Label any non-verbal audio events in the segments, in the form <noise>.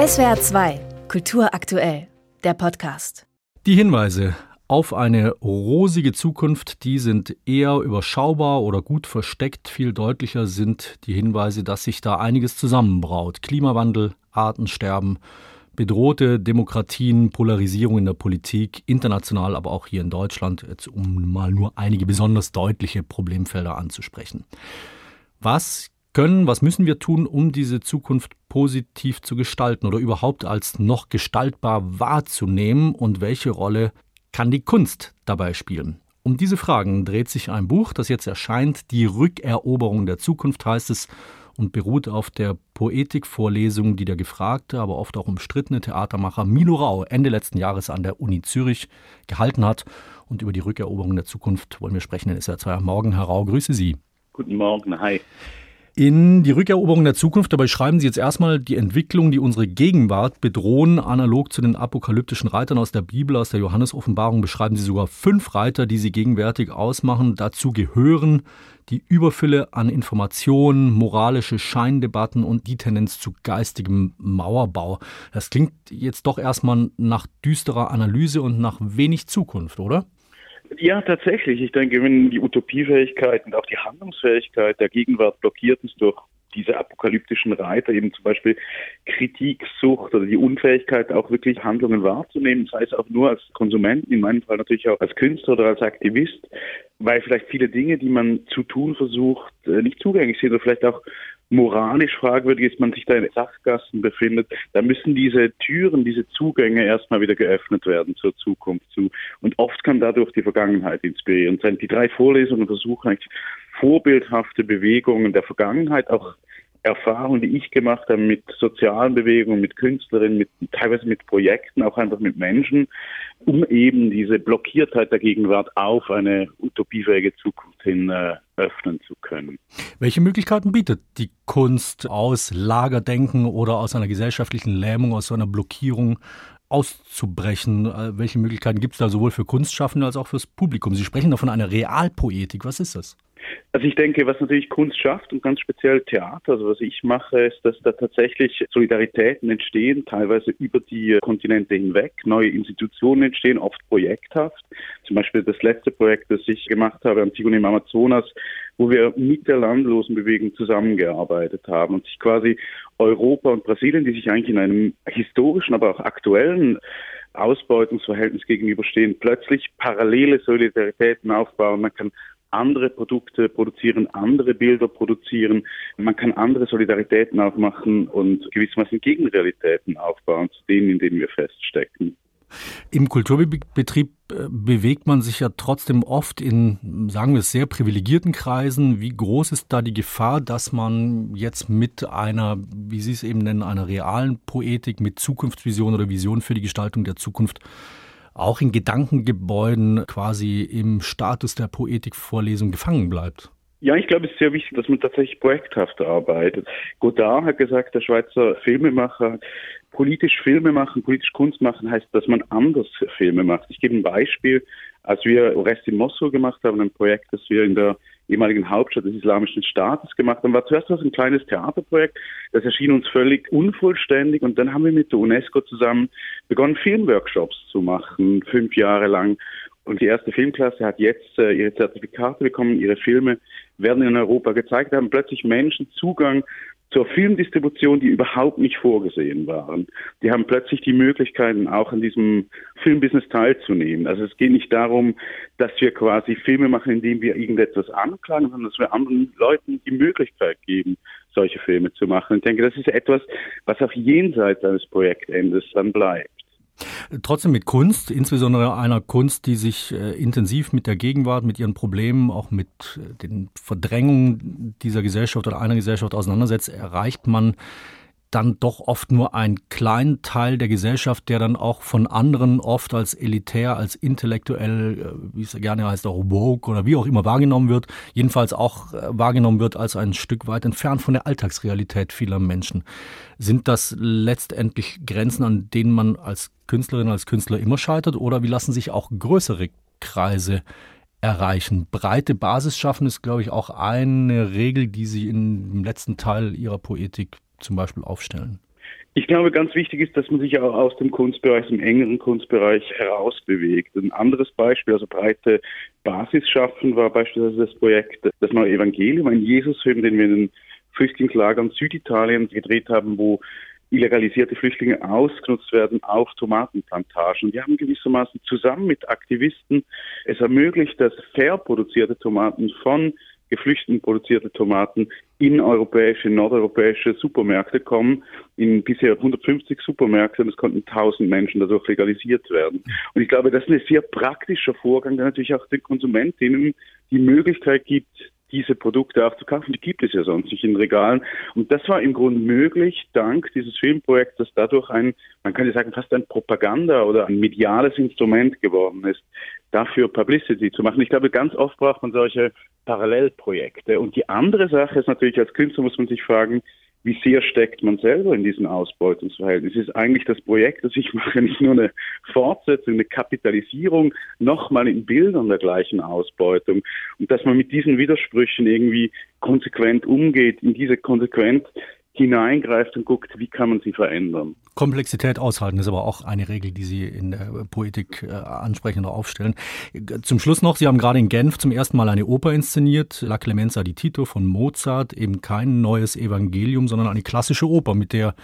SWR 2, Kultur aktuell, der Podcast. Die Hinweise auf eine rosige Zukunft, die sind eher überschaubar oder gut versteckt. Viel deutlicher sind die Hinweise, dass sich da einiges zusammenbraut. Klimawandel, Artensterben, bedrohte Demokratien, Polarisierung in der Politik, international, aber auch hier in Deutschland, jetzt um mal nur einige besonders deutliche Problemfelder anzusprechen. Was können, was müssen wir tun, um diese Zukunft positiv zu gestalten oder überhaupt als noch gestaltbar wahrzunehmen und welche Rolle kann die Kunst dabei spielen? Um diese Fragen dreht sich ein Buch, das jetzt erscheint, Die Rückeroberung der Zukunft heißt es und beruht auf der Poetikvorlesung, die der gefragte, aber oft auch umstrittene Theatermacher Milo Rau Ende letzten Jahres an der Uni Zürich gehalten hat. Und über die Rückeroberung der Zukunft wollen wir sprechen in SR 2 Morgen. Herr Rau, grüße Sie. Guten Morgen, hi. In die Rückeroberung der Zukunft, dabei schreiben Sie jetzt erstmal die Entwicklung, die unsere Gegenwart bedrohen. Analog zu den apokalyptischen Reitern aus der Bibel, aus der Johannesoffenbarung, beschreiben Sie sogar fünf Reiter, die sie gegenwärtig ausmachen. Dazu gehören die Überfülle an Informationen, moralische Scheindebatten und die Tendenz zu geistigem Mauerbau. Das klingt jetzt doch erstmal nach düsterer Analyse und nach wenig Zukunft, oder? Ja, tatsächlich. Ich denke, wenn die Utopiefähigkeit und auch die Handlungsfähigkeit der Gegenwart blockiert ist durch diese apokalyptischen Reiter, eben zum Beispiel Kritiksucht oder die Unfähigkeit, auch wirklich Handlungen wahrzunehmen, sei es auch nur als Konsument, in meinem Fall natürlich auch als Künstler oder als Aktivist, weil vielleicht viele Dinge, die man zu tun versucht, äh, nicht zugänglich sind oder vielleicht auch moralisch fragwürdig ist, man sich da in Sachgassen befindet, da müssen diese Türen, diese Zugänge erstmal wieder geöffnet werden zur Zukunft zu. Und oft kann dadurch die Vergangenheit inspirieren sein. Die drei Vorlesungen versuchen eigentlich vorbildhafte Bewegungen der Vergangenheit, auch Erfahrungen, die ich gemacht habe mit sozialen Bewegungen, mit Künstlerinnen, mit, teilweise mit Projekten, auch einfach mit Menschen, um eben diese Blockiertheit der Gegenwart auf eine utopiefähige Zukunft hin äh, öffnen zu können. Welche Möglichkeiten bietet die Kunst aus Lagerdenken oder aus einer gesellschaftlichen Lähmung, aus so einer Blockierung auszubrechen? Äh, welche Möglichkeiten gibt es da sowohl für Kunstschaffende als auch fürs Publikum? Sie sprechen da von einer Realpoetik. Was ist das? Also ich denke, was natürlich Kunst schafft und ganz speziell Theater, also was ich mache, ist, dass da tatsächlich Solidaritäten entstehen, teilweise über die Kontinente hinweg, neue Institutionen entstehen, oft projekthaft. Zum Beispiel das letzte Projekt, das ich gemacht habe, Antigone im Amazonas, wo wir mit der Landlosenbewegung zusammengearbeitet haben und sich quasi Europa und Brasilien, die sich eigentlich in einem historischen, aber auch aktuellen Ausbeutungsverhältnis gegenüberstehen, plötzlich parallele Solidaritäten aufbauen. Man kann andere Produkte produzieren, andere Bilder produzieren. Man kann andere Solidaritäten auch machen und gewissermaßen Gegenrealitäten aufbauen zu denen, in denen wir feststecken. Im Kulturbetrieb äh, bewegt man sich ja trotzdem oft in, sagen wir es, sehr privilegierten Kreisen. Wie groß ist da die Gefahr, dass man jetzt mit einer, wie Sie es eben nennen, einer realen Poetik, mit Zukunftsvision oder Vision für die Gestaltung der Zukunft auch in Gedankengebäuden quasi im Status der Poetikvorlesung gefangen bleibt? Ja, ich glaube, es ist sehr wichtig, dass man tatsächlich projekthaft arbeitet. Godard hat gesagt, der Schweizer Filmemacher, politisch Filme machen, politisch Kunst machen heißt, dass man anders Filme macht. Ich gebe ein Beispiel. Als wir Orest in Mosul gemacht haben, ein Projekt, das wir in der ehemaligen Hauptstadt des Islamischen Staates gemacht haben, war zuerst was ein kleines Theaterprojekt. Das erschien uns völlig unvollständig und dann haben wir mit der UNESCO zusammen begonnen, Filmworkshops zu machen, fünf Jahre lang. Und die erste Filmklasse hat jetzt äh, ihre Zertifikate bekommen, ihre Filme werden in Europa gezeigt, haben plötzlich Menschen Zugang zur Filmdistribution, die überhaupt nicht vorgesehen waren. Die haben plötzlich die Möglichkeiten, auch an diesem Filmbusiness teilzunehmen. Also es geht nicht darum, dass wir quasi Filme machen, indem wir irgendetwas anklagen, sondern dass wir anderen Leuten die Möglichkeit geben, solche Filme zu machen. Ich denke, das ist etwas, was auch jenseits eines Projektendes dann bleibt. Trotzdem mit Kunst, insbesondere einer Kunst, die sich äh, intensiv mit der Gegenwart, mit ihren Problemen, auch mit äh, den Verdrängungen dieser Gesellschaft oder einer Gesellschaft auseinandersetzt, erreicht man dann doch oft nur einen kleinen Teil der Gesellschaft, der dann auch von anderen oft als elitär, als intellektuell, äh, wie es gerne heißt, auch woke oder wie auch immer wahrgenommen wird, jedenfalls auch äh, wahrgenommen wird als ein Stück weit entfernt von der Alltagsrealität vieler Menschen. Sind das letztendlich Grenzen, an denen man als Künstlerin, als Künstler immer scheitert oder wie lassen sich auch größere Kreise erreichen. Breite Basis schaffen ist, glaube ich, auch eine Regel, die Sie im letzten Teil Ihrer Poetik zum Beispiel aufstellen? Ich glaube, ganz wichtig ist, dass man sich auch aus dem Kunstbereich, dem engeren Kunstbereich herausbewegt. Ein anderes Beispiel, also breite Basis schaffen, war beispielsweise das Projekt Das neue Evangelium, ein Jesusfilm, den wir in den Flüchtlingslagern Süditaliens gedreht haben, wo illegalisierte Flüchtlinge ausgenutzt werden auf Tomatenplantagen. Wir haben gewissermaßen zusammen mit Aktivisten es ermöglicht, dass fair produzierte Tomaten von Geflüchteten produzierte Tomaten in europäische, nordeuropäische Supermärkte kommen, in bisher 150 Supermärkte und es konnten 1000 Menschen dadurch legalisiert werden. Und ich glaube, das ist ein sehr praktischer Vorgang, der natürlich auch den Konsumentinnen die Möglichkeit gibt, diese Produkte auch zu kaufen. Die gibt es ja sonst nicht in Regalen. Und das war im Grunde möglich, dank dieses Filmprojekts, dass dadurch ein, man könnte sagen, fast ein Propaganda oder ein mediales Instrument geworden ist, dafür Publicity zu machen. Ich glaube, ganz oft braucht man solche Parallelprojekte. Und die andere Sache ist natürlich, als Künstler muss man sich fragen, wie sehr steckt man selber in diesen Ausbeutungsverhältnissen? Es ist eigentlich das Projekt, das ich mache, <laughs> nicht nur eine Fortsetzung, eine Kapitalisierung, nochmal in Bildern der gleichen Ausbeutung. Und dass man mit diesen Widersprüchen irgendwie konsequent umgeht, in diese konsequent hineingreift und guckt, wie kann man sie verändern. Komplexität aushalten ist aber auch eine Regel, die Sie in der Poetik äh, ansprechend aufstellen. Zum Schluss noch, Sie haben gerade in Genf zum ersten Mal eine Oper inszeniert, La Clemenza di Tito von Mozart, eben kein neues Evangelium, sondern eine klassische Oper, mit der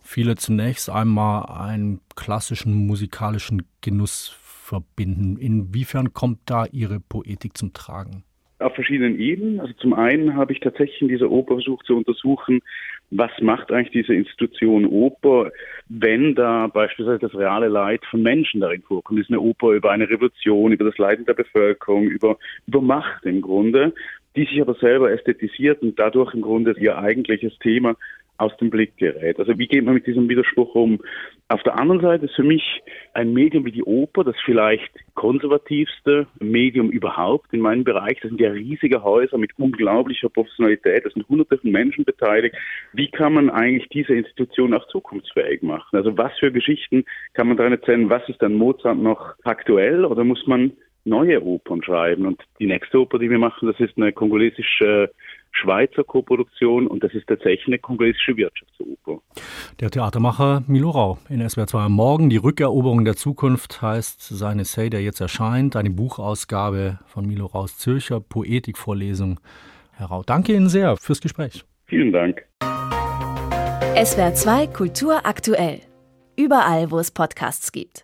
viele zunächst einmal einen klassischen musikalischen Genuss verbinden. Inwiefern kommt da Ihre Poetik zum Tragen? Auf verschiedenen Ebenen. Also zum einen habe ich tatsächlich in dieser Oper versucht zu untersuchen, was macht eigentlich diese Institution Oper, wenn da beispielsweise das reale Leid von Menschen darin vorkommt. Das ist eine Oper über eine Revolution, über das Leiden der Bevölkerung, über, über Macht im Grunde, die sich aber selber ästhetisiert und dadurch im Grunde ihr eigentliches Thema aus dem Blick gerät. Also wie geht man mit diesem Widerspruch um? Auf der anderen Seite ist für mich ein Medium wie die Oper das vielleicht konservativste Medium überhaupt in meinem Bereich. Das sind ja riesige Häuser mit unglaublicher Professionalität. Das sind hunderte von Menschen beteiligt. Wie kann man eigentlich diese Institution auch zukunftsfähig machen? Also was für Geschichten kann man daran erzählen? Was ist an Mozart noch aktuell oder muss man neue Opern schreiben? Und die nächste Oper, die wir machen, das ist eine kongolesische Schweizer Koproduktion und das ist tatsächlich eine kongolesische Wirtschaftsoper. Der Theatermacher Milo Rau in SWR 2 am Morgen. Die Rückeroberung der Zukunft heißt sein Essay, der jetzt erscheint, eine Buchausgabe von Milo Raus Zürcher Poetikvorlesung. Herr Rau, danke Ihnen sehr fürs Gespräch. Vielen Dank. SWR 2 Kultur aktuell. Überall, wo es Podcasts gibt.